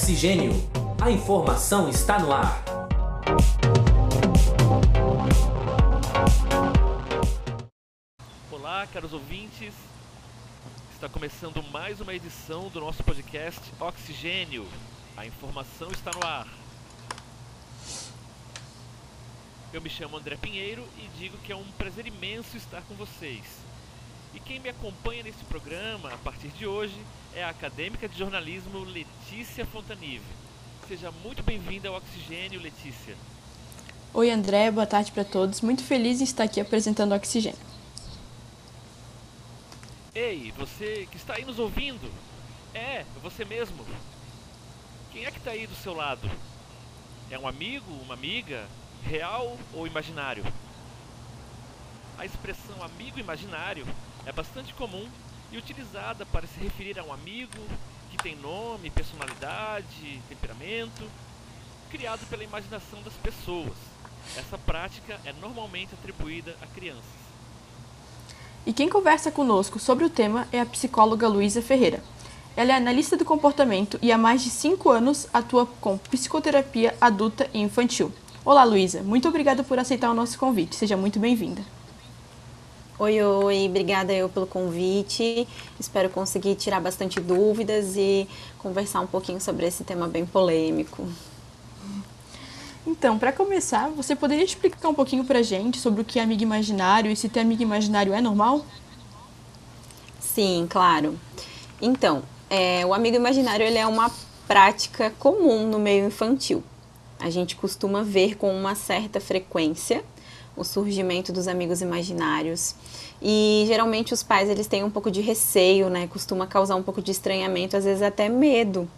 Oxigênio. A informação está no ar. Olá, caros ouvintes. Está começando mais uma edição do nosso podcast Oxigênio. A informação está no ar. Eu me chamo André Pinheiro e digo que é um prazer imenso estar com vocês. E quem me acompanha nesse programa a partir de hoje é a acadêmica de jornalismo Letícia Fontanive. Seja muito bem-vinda ao Oxigênio, Letícia. Oi, André, boa tarde para todos. Muito feliz em estar aqui apresentando o Oxigênio. Ei, você que está aí nos ouvindo? É, você mesmo. Quem é que está aí do seu lado? É um amigo, uma amiga, real ou imaginário? A expressão amigo imaginário é bastante comum e utilizada para se referir a um amigo que tem nome, personalidade, temperamento, criado pela imaginação das pessoas. Essa prática é normalmente atribuída a crianças. E quem conversa conosco sobre o tema é a psicóloga Luísa Ferreira. Ela é analista do comportamento e há mais de 5 anos atua com psicoterapia adulta e infantil. Olá, Luísa. Muito obrigada por aceitar o nosso convite. Seja muito bem-vinda. Oi, oi, obrigada eu pelo convite. Espero conseguir tirar bastante dúvidas e conversar um pouquinho sobre esse tema bem polêmico. Então, para começar, você poderia explicar um pouquinho pra gente sobre o que é amigo imaginário e se ter amigo imaginário é normal? Sim, claro. Então, é, o amigo imaginário ele é uma prática comum no meio infantil. A gente costuma ver com uma certa frequência o surgimento dos amigos imaginários. E geralmente os pais eles têm um pouco de receio, né? Costuma causar um pouco de estranhamento, às vezes até medo.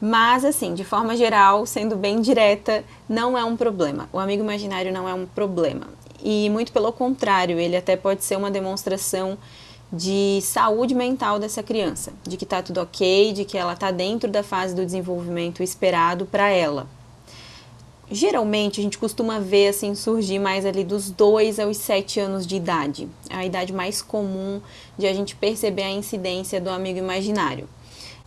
Mas assim, de forma geral, sendo bem direta, não é um problema. O amigo imaginário não é um problema. E muito pelo contrário, ele até pode ser uma demonstração de saúde mental dessa criança, de que está tudo ok, de que ela está dentro da fase do desenvolvimento esperado para ela geralmente a gente costuma ver assim surgir mais ali dos 2 aos 7 anos de idade. É a idade mais comum de a gente perceber a incidência do amigo imaginário.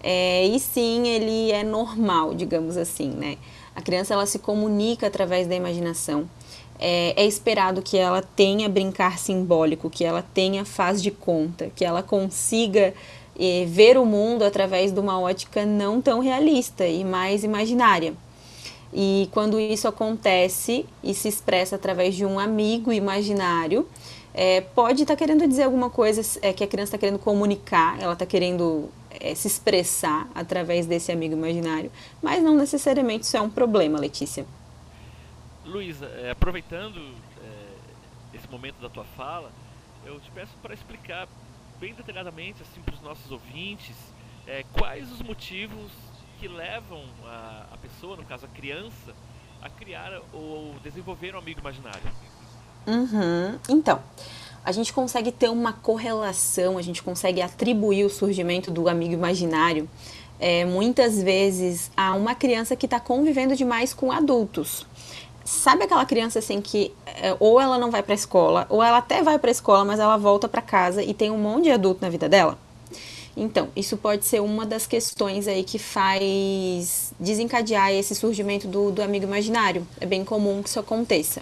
É, e sim, ele é normal, digamos assim, né? A criança ela se comunica através da imaginação. É, é esperado que ela tenha brincar simbólico, que ela tenha faz de conta, que ela consiga é, ver o mundo através de uma ótica não tão realista e mais imaginária. E quando isso acontece e se expressa através de um amigo imaginário, é, pode estar tá querendo dizer alguma coisa é, que a criança está querendo comunicar, ela está querendo é, se expressar através desse amigo imaginário, mas não necessariamente isso é um problema, Letícia. Luísa, é, aproveitando é, esse momento da tua fala, eu te peço para explicar bem detalhadamente assim, para os nossos ouvintes é, quais os motivos que levam a, a pessoa, no caso a criança, a criar ou desenvolver um amigo imaginário. Uhum. Então, a gente consegue ter uma correlação, a gente consegue atribuir o surgimento do amigo imaginário é, muitas vezes a uma criança que está convivendo demais com adultos. Sabe aquela criança assim que é, ou ela não vai para a escola, ou ela até vai para a escola, mas ela volta para casa e tem um monte de adulto na vida dela? Então, isso pode ser uma das questões aí que faz desencadear esse surgimento do, do amigo imaginário. É bem comum que isso aconteça.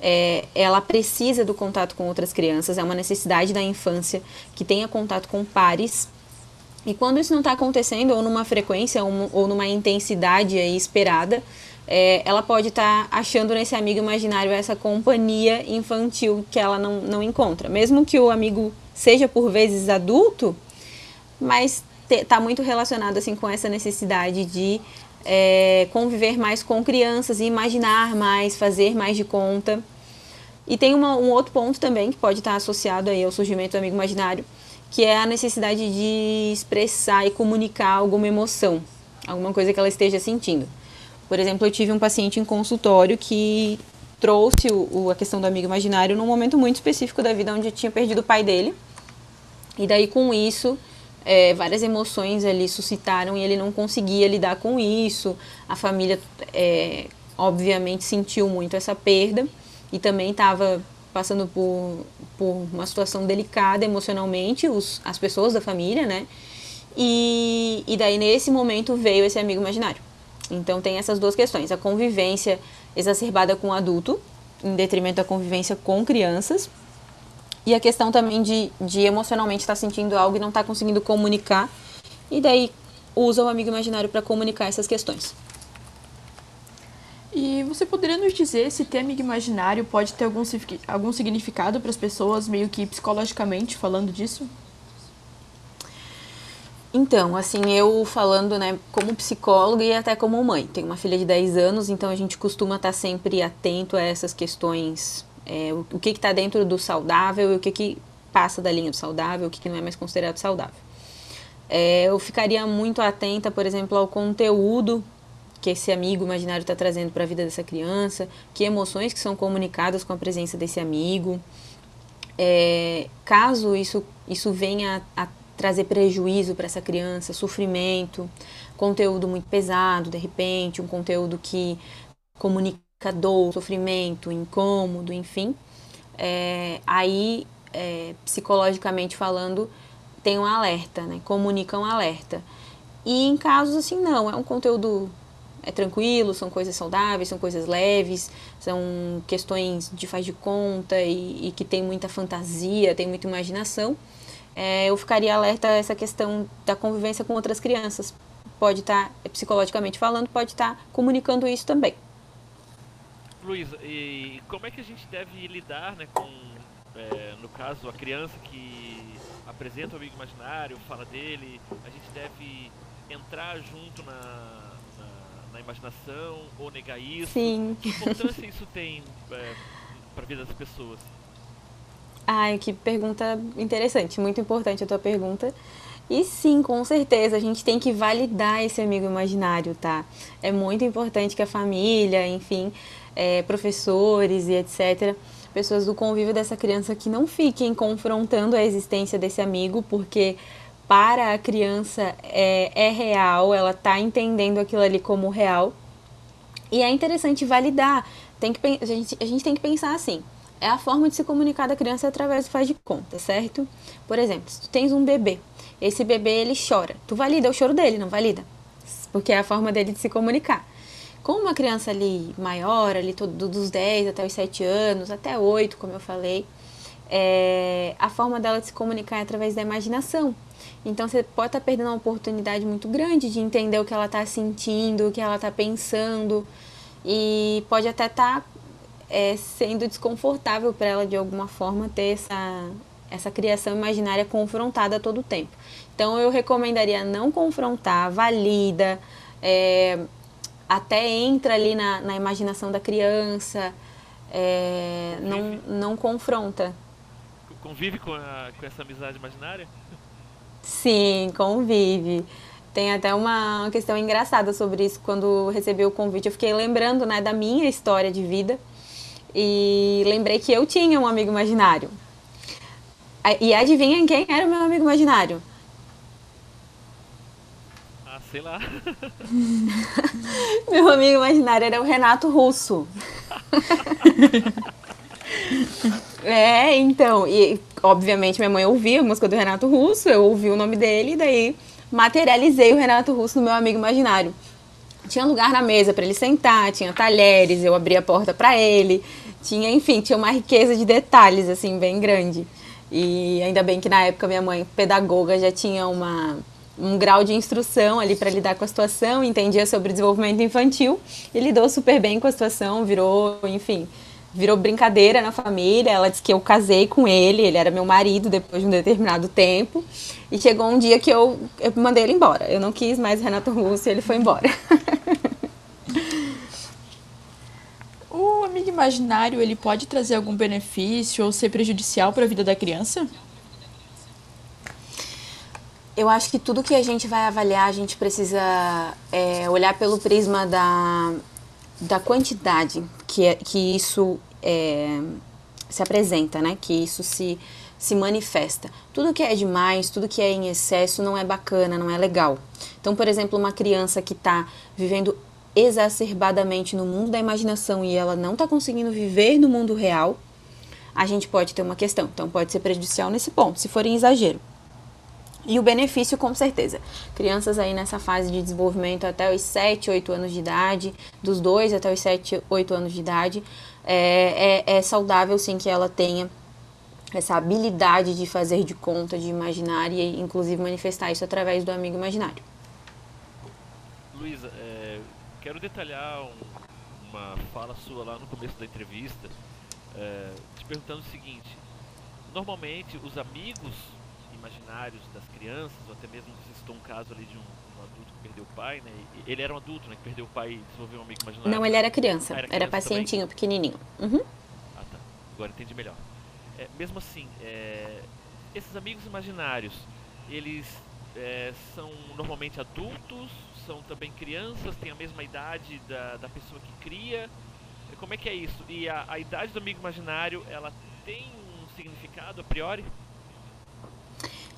É, ela precisa do contato com outras crianças, é uma necessidade da infância que tenha contato com pares. E quando isso não está acontecendo, ou numa frequência, ou, numa intensidade esperada, é, ela pode estar tá achando nesse amigo imaginário essa companhia infantil que ela não, não encontra. Mesmo que o amigo seja por vezes adulto, mas está muito relacionado assim com essa necessidade de é, conviver mais com crianças imaginar mais, fazer mais de conta. E tem uma, um outro ponto também que pode estar associado aí ao surgimento do amigo imaginário, que é a necessidade de expressar e comunicar alguma emoção, alguma coisa que ela esteja sentindo. Por exemplo, eu tive um paciente em consultório que trouxe o, o, a questão do amigo imaginário num momento muito específico da vida onde tinha perdido o pai dele. E daí com isso é, várias emoções ali suscitaram e ele não conseguia lidar com isso. A família, é, obviamente, sentiu muito essa perda e também estava passando por, por uma situação delicada emocionalmente, os, as pessoas da família, né? E, e daí, nesse momento, veio esse amigo imaginário. Então, tem essas duas questões: a convivência exacerbada com o adulto, em detrimento da convivência com crianças, e a questão também de, de emocionalmente estar tá sentindo algo e não estar tá conseguindo comunicar, e daí usa o amigo imaginário para comunicar essas questões. E você poderia nos dizer se ter amigo imaginário pode ter algum, algum significado para as pessoas, meio que psicologicamente falando disso? Então, assim, eu falando, né, como psicóloga e até como mãe. Tenho uma filha de 10 anos, então a gente costuma estar sempre atento a essas questões. É, o, que está dentro do saudável e o que, que passa da linha do saudável, o que, que não é mais considerado saudável. É, eu ficaria muito atenta, por exemplo, ao conteúdo que esse amigo imaginário está trazendo para a vida dessa criança, que emoções que são comunicadas com a presença desse amigo. É, caso isso, isso venha a, a trazer prejuízo para essa criança, sofrimento, conteúdo muito pesado, de repente, um conteúdo que comunica dor, sofrimento, incômodo, enfim, é, aí, é, psicologicamente falando, tem um alerta, né? comunica um alerta. E em casos assim, não, é um conteúdo é tranquilo, são coisas saudáveis, são coisas leves, são questões de faz de conta e, e que tem muita fantasia, tem muita imaginação. É, eu ficaria alerta a essa questão da convivência com outras crianças. Pode estar, tá, psicologicamente falando, pode estar tá comunicando isso também. Luísa, e como é que a gente deve lidar né, com, é, no caso, a criança que apresenta o amigo imaginário, fala dele, a gente deve entrar junto na, na imaginação ou negar isso? Sim. Que importância isso tem é, para a vida das pessoas? Ai, que pergunta interessante, muito importante a tua pergunta. E sim, com certeza, a gente tem que validar esse amigo imaginário, tá? É muito importante que a família, enfim, é, professores e etc., pessoas do convívio dessa criança que não fiquem confrontando a existência desse amigo, porque para a criança é, é real, ela está entendendo aquilo ali como real. E é interessante validar. Tem que, a, gente, a gente tem que pensar assim: é a forma de se comunicar da criança através do faz de conta, certo? Por exemplo, se tu tens um bebê, esse bebê ele chora, tu valida o choro dele, não valida? Porque é a forma dele de se comunicar. Com uma criança ali maior, ali todo, dos 10 até os 7 anos, até 8, como eu falei, é, a forma dela de se comunicar é através da imaginação. Então você pode estar perdendo uma oportunidade muito grande de entender o que ela está sentindo, o que ela está pensando, e pode até estar tá, é, sendo desconfortável para ela de alguma forma ter essa, essa criação imaginária confrontada a todo tempo. Então eu recomendaria não confrontar, valida, é, até entra ali na, na imaginação da criança, é, não, não confronta. Convive com, a, com essa amizade imaginária? Sim, convive. Tem até uma questão engraçada sobre isso. Quando recebi o convite, eu fiquei lembrando né, da minha história de vida. E lembrei que eu tinha um amigo imaginário. E adivinha quem era o meu amigo imaginário? Sei lá. meu amigo imaginário era o Renato Russo. É, então, e obviamente minha mãe ouvia a música do Renato Russo, eu ouvi o nome dele, e daí materializei o Renato Russo no meu amigo imaginário. Tinha lugar na mesa para ele sentar, tinha talheres, eu abria a porta para ele, tinha, enfim, tinha uma riqueza de detalhes, assim, bem grande. E ainda bem que na época minha mãe, pedagoga, já tinha uma, um grau de instrução ali para lidar com a situação, entendia sobre desenvolvimento infantil e lidou super bem com a situação, virou, enfim, virou brincadeira na família. Ela disse que eu casei com ele, ele era meu marido depois de um determinado tempo. E chegou um dia que eu, eu mandei ele embora. Eu não quis mais Renato Russo e ele foi embora. o amigo imaginário, ele pode trazer algum benefício ou ser prejudicial para a vida da criança? Eu acho que tudo que a gente vai avaliar, a gente precisa é, olhar pelo prisma da, da quantidade que, é, que isso é, se apresenta, né? Que isso se, se manifesta. Tudo que é demais, tudo que é em excesso não é bacana, não é legal. Então, por exemplo, uma criança que está vivendo exacerbadamente no mundo da imaginação e ela não está conseguindo viver no mundo real, a gente pode ter uma questão. Então, pode ser prejudicial nesse ponto, se for em exagero. E o benefício, com certeza. Crianças aí nessa fase de desenvolvimento até os 7, 8 anos de idade, dos 2 até os 7, 8 anos de idade, é, é, é saudável sim que ela tenha essa habilidade de fazer de conta, de imaginar e inclusive manifestar isso através do amigo imaginário. Luísa, é, quero detalhar um, uma fala sua lá no começo da entrevista, é, te perguntando o seguinte: normalmente os amigos imaginários das crianças, ou até mesmo você citou um caso ali de um, um, adulto que perdeu o pai, né? Ele era um adulto, né? Que perdeu o pai e desenvolveu um amigo imaginário. Não, ele era criança. Ah, era, criança era pacientinho, também. pequenininho. Uhum. Ah, tá. Agora entendi melhor. É, mesmo assim, é, esses amigos imaginários, eles é, são normalmente adultos, são também crianças, têm a mesma idade da, da pessoa que cria. Como é que é isso? E a, a idade do amigo imaginário, ela tem um significado a priori?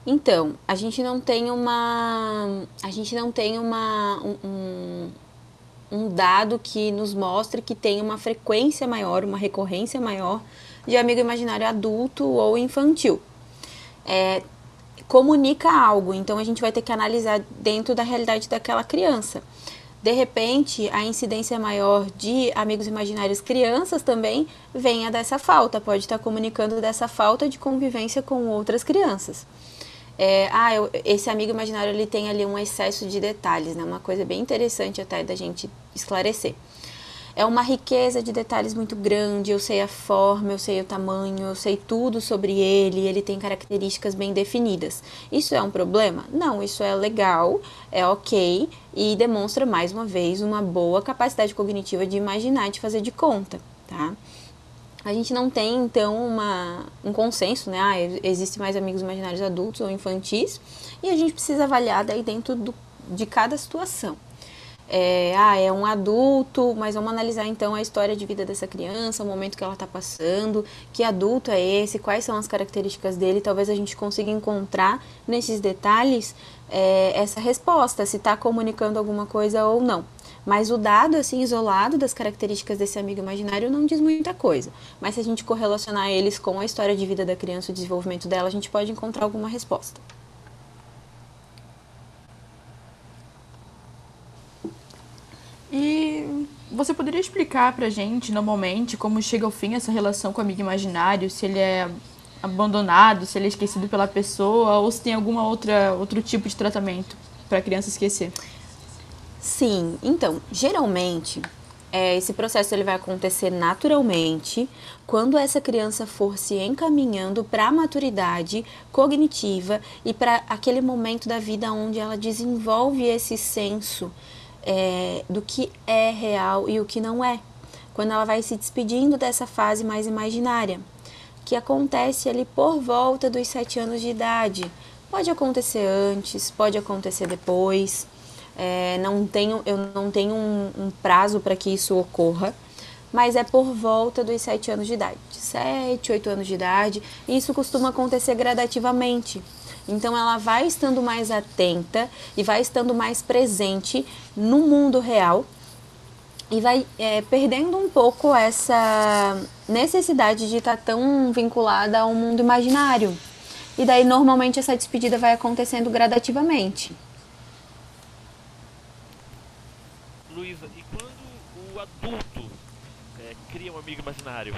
Então, a gente não tem uma. A gente não tem uma. Um, um dado que nos mostre que tem uma frequência maior, uma recorrência maior de amigo imaginário adulto ou infantil. É, comunica algo, então a gente vai ter que analisar dentro da realidade daquela criança. De repente, a incidência maior de amigos imaginários crianças também venha dessa falta, pode estar comunicando dessa falta de convivência com outras crianças. É, ah, eu, esse amigo imaginário ele tem ali um excesso de detalhes, né? Uma coisa bem interessante até da gente esclarecer. É uma riqueza de detalhes muito grande. Eu sei a forma, eu sei o tamanho, eu sei tudo sobre ele. Ele tem características bem definidas. Isso é um problema? Não, isso é legal, é ok e demonstra mais uma vez uma boa capacidade cognitiva de imaginar, de fazer de conta, tá? A gente não tem, então, uma, um consenso, né? Ah, existe mais amigos imaginários adultos ou infantis, e a gente precisa avaliar daí dentro do, de cada situação é, ah, é um adulto, mas vamos analisar então a história de vida dessa criança, o momento que ela está passando, que adulto é esse, quais são as características dele, talvez a gente consiga encontrar nesses detalhes é, essa resposta, se está comunicando alguma coisa ou não. Mas o dado, assim, isolado das características desse amigo imaginário não diz muita coisa. Mas se a gente correlacionar eles com a história de vida da criança, o desenvolvimento dela, a gente pode encontrar alguma resposta. E você poderia explicar pra gente, normalmente, como chega ao fim essa relação com o amigo imaginário, se ele é abandonado, se ele é esquecido pela pessoa, ou se tem alguma outra outro tipo de tratamento para a criança esquecer? Sim, então, geralmente é, esse processo ele vai acontecer naturalmente quando essa criança for se encaminhando para a maturidade cognitiva e para aquele momento da vida onde ela desenvolve esse senso é, do que é real e o que não é, quando ela vai se despedindo dessa fase mais imaginária, que acontece ali por volta dos sete anos de idade. Pode acontecer antes, pode acontecer depois. É, não tenho, eu não tenho um, um prazo para que isso ocorra, mas é por volta dos sete anos de idade, sete, oito anos de idade. Isso costuma acontecer gradativamente. Então ela vai estando mais atenta e vai estando mais presente no mundo real e vai é, perdendo um pouco essa necessidade de estar tão vinculada ao mundo imaginário. E daí normalmente essa despedida vai acontecendo gradativamente. Luísa, e quando o adulto é, cria um amigo imaginário,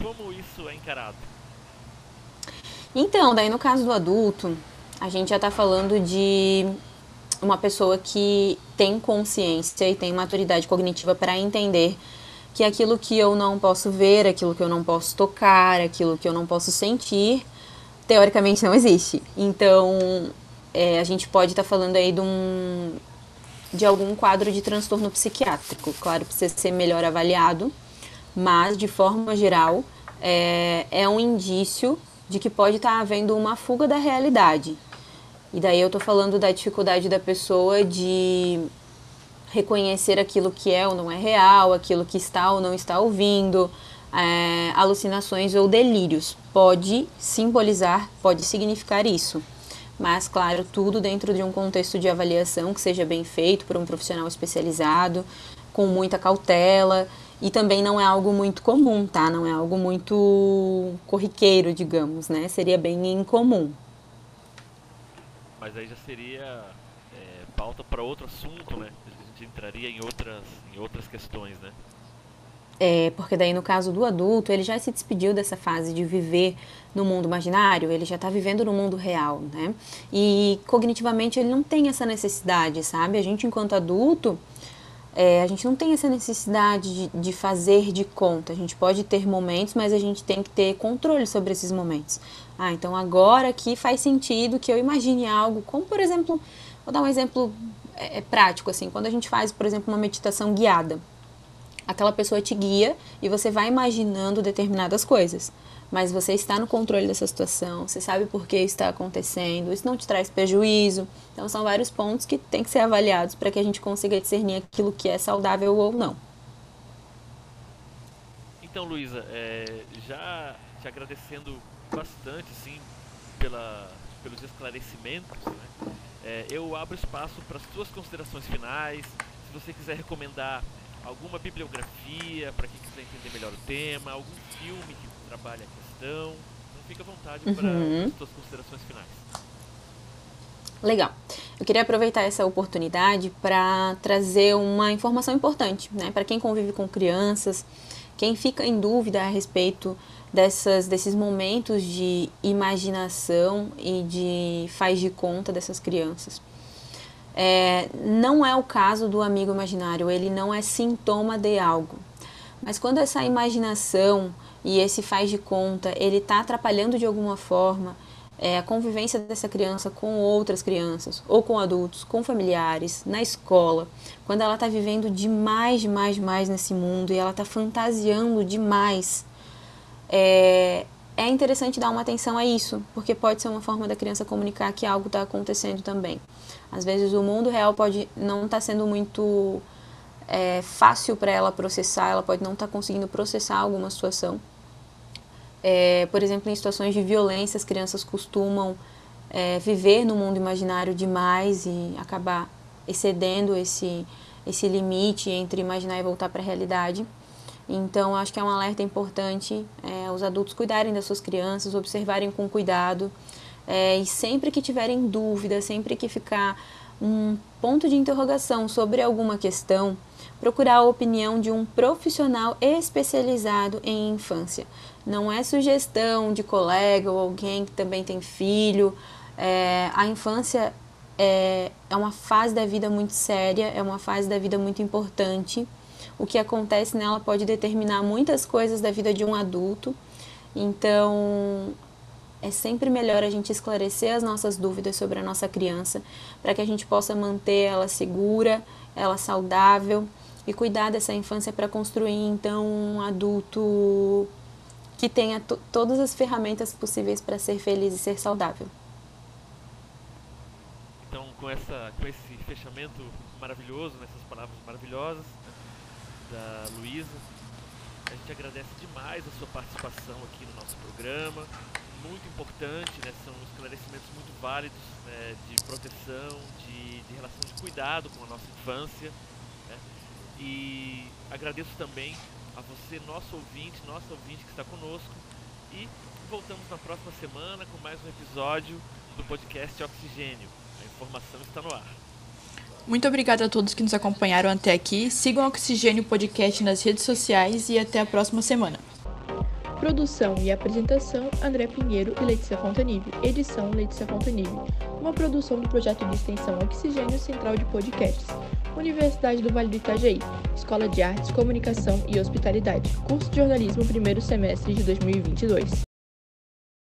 como isso é encarado? Então, daí no caso do adulto, a gente já está falando de uma pessoa que tem consciência e tem maturidade cognitiva para entender que aquilo que eu não posso ver, aquilo que eu não posso tocar, aquilo que eu não posso sentir, teoricamente não existe. Então, é, a gente pode estar tá falando aí de um de algum quadro de transtorno psiquiátrico. Claro, precisa ser melhor avaliado, mas de forma geral é, é um indício de que pode estar havendo uma fuga da realidade. E daí eu tô falando da dificuldade da pessoa de reconhecer aquilo que é ou não é real, aquilo que está ou não está ouvindo, é, alucinações ou delírios. Pode simbolizar, pode significar isso. Mas, claro, tudo dentro de um contexto de avaliação que seja bem feito por um profissional especializado, com muita cautela e também não é algo muito comum, tá? Não é algo muito corriqueiro, digamos, né? Seria bem incomum. mas aí já seria é, pauta para outro assunto, né? A gente entraria em outras, em outras questões, né? É, porque daí no caso do adulto, ele já se despediu dessa fase de viver no mundo imaginário, ele já está vivendo no mundo real, né? E cognitivamente ele não tem essa necessidade, sabe? A gente enquanto adulto, é, a gente não tem essa necessidade de, de, fazer de conta. A gente pode ter momentos, mas a gente tem que ter controle sobre esses momentos. Ah, então agora aqui faz sentido que eu imagine algo, como por exemplo, vou dar um exemplo é, é prático assim, quando a gente faz, por exemplo, uma meditação guiada aquela pessoa te guia e você vai imaginando determinadas coisas. Mas você está no controle dessa situação, você sabe por que está acontecendo, isso não te traz prejuízo. Então, são vários pontos que têm que ser avaliados para que a gente consiga discernir aquilo que é saudável ou não. Então, Luísa, é, já te agradecendo bastante, sim, pela, pelos esclarecimentos, né? é, eu abro espaço para as suas considerações finais. Se você quiser recomendar alguma bibliografia para quem quiser entender melhor o tema, algum filme que trabalhe a questão. Então fica à vontade uhum. para as suas considerações finais. Legal. Eu queria aproveitar essa oportunidade para trazer uma informação importante, né, para quem convive com crianças, quem fica em dúvida a respeito dessas, desses momentos de imaginação e de faz de conta dessas crianças. É, não é o caso do amigo imaginário, ele não é sintoma de algo. Mas quando essa imaginação e esse faz de conta, ele está atrapalhando de alguma forma é, a convivência dessa criança com outras crianças, ou com adultos, com familiares, na escola, quando ela está vivendo demais, demais, demais nesse mundo e ela está fantasiando demais, é, é interessante dar uma atenção a isso, porque pode ser uma forma da criança comunicar que algo está acontecendo também. Às vezes o mundo real pode não estar tá sendo muito é, fácil para ela processar, ela pode não estar tá conseguindo processar alguma situação. É, por exemplo, em situações de violência, as crianças costumam é, viver no mundo imaginário demais e acabar excedendo esse, esse limite entre imaginar e voltar para a realidade. Então, acho que é um alerta importante é, os adultos cuidarem das suas crianças, observarem com cuidado é, e sempre que tiverem dúvida, sempre que ficar um ponto de interrogação sobre alguma questão, procurar a opinião de um profissional especializado em infância. Não é sugestão de colega ou alguém que também tem filho. É, a infância é, é uma fase da vida muito séria, é uma fase da vida muito importante o que acontece nela pode determinar muitas coisas da vida de um adulto. Então, é sempre melhor a gente esclarecer as nossas dúvidas sobre a nossa criança, para que a gente possa manter ela segura, ela saudável e cuidar dessa infância para construir então um adulto que tenha todas as ferramentas possíveis para ser feliz e ser saudável. Então, com, essa, com esse fechamento maravilhoso, nessas palavras maravilhosas, da Luísa. A gente agradece demais a sua participação aqui no nosso programa. Muito importante, né? São esclarecimentos muito válidos né? de proteção, de, de relação de cuidado com a nossa infância. Né? E agradeço também a você, nosso ouvinte, nosso ouvinte que está conosco. E voltamos na próxima semana com mais um episódio do podcast Oxigênio. A informação está no ar. Muito obrigada a todos que nos acompanharam até aqui. Sigam o Oxigênio Podcast nas redes sociais e até a próxima semana. Produção e apresentação: André Pinheiro e Letícia Fontanive. Edição: Letícia Fontanive. Uma produção do projeto de extensão Oxigênio Central de Podcasts. Universidade do Vale do Itajaí. Escola de Artes, Comunicação e Hospitalidade. Curso de Jornalismo, primeiro semestre de 2022.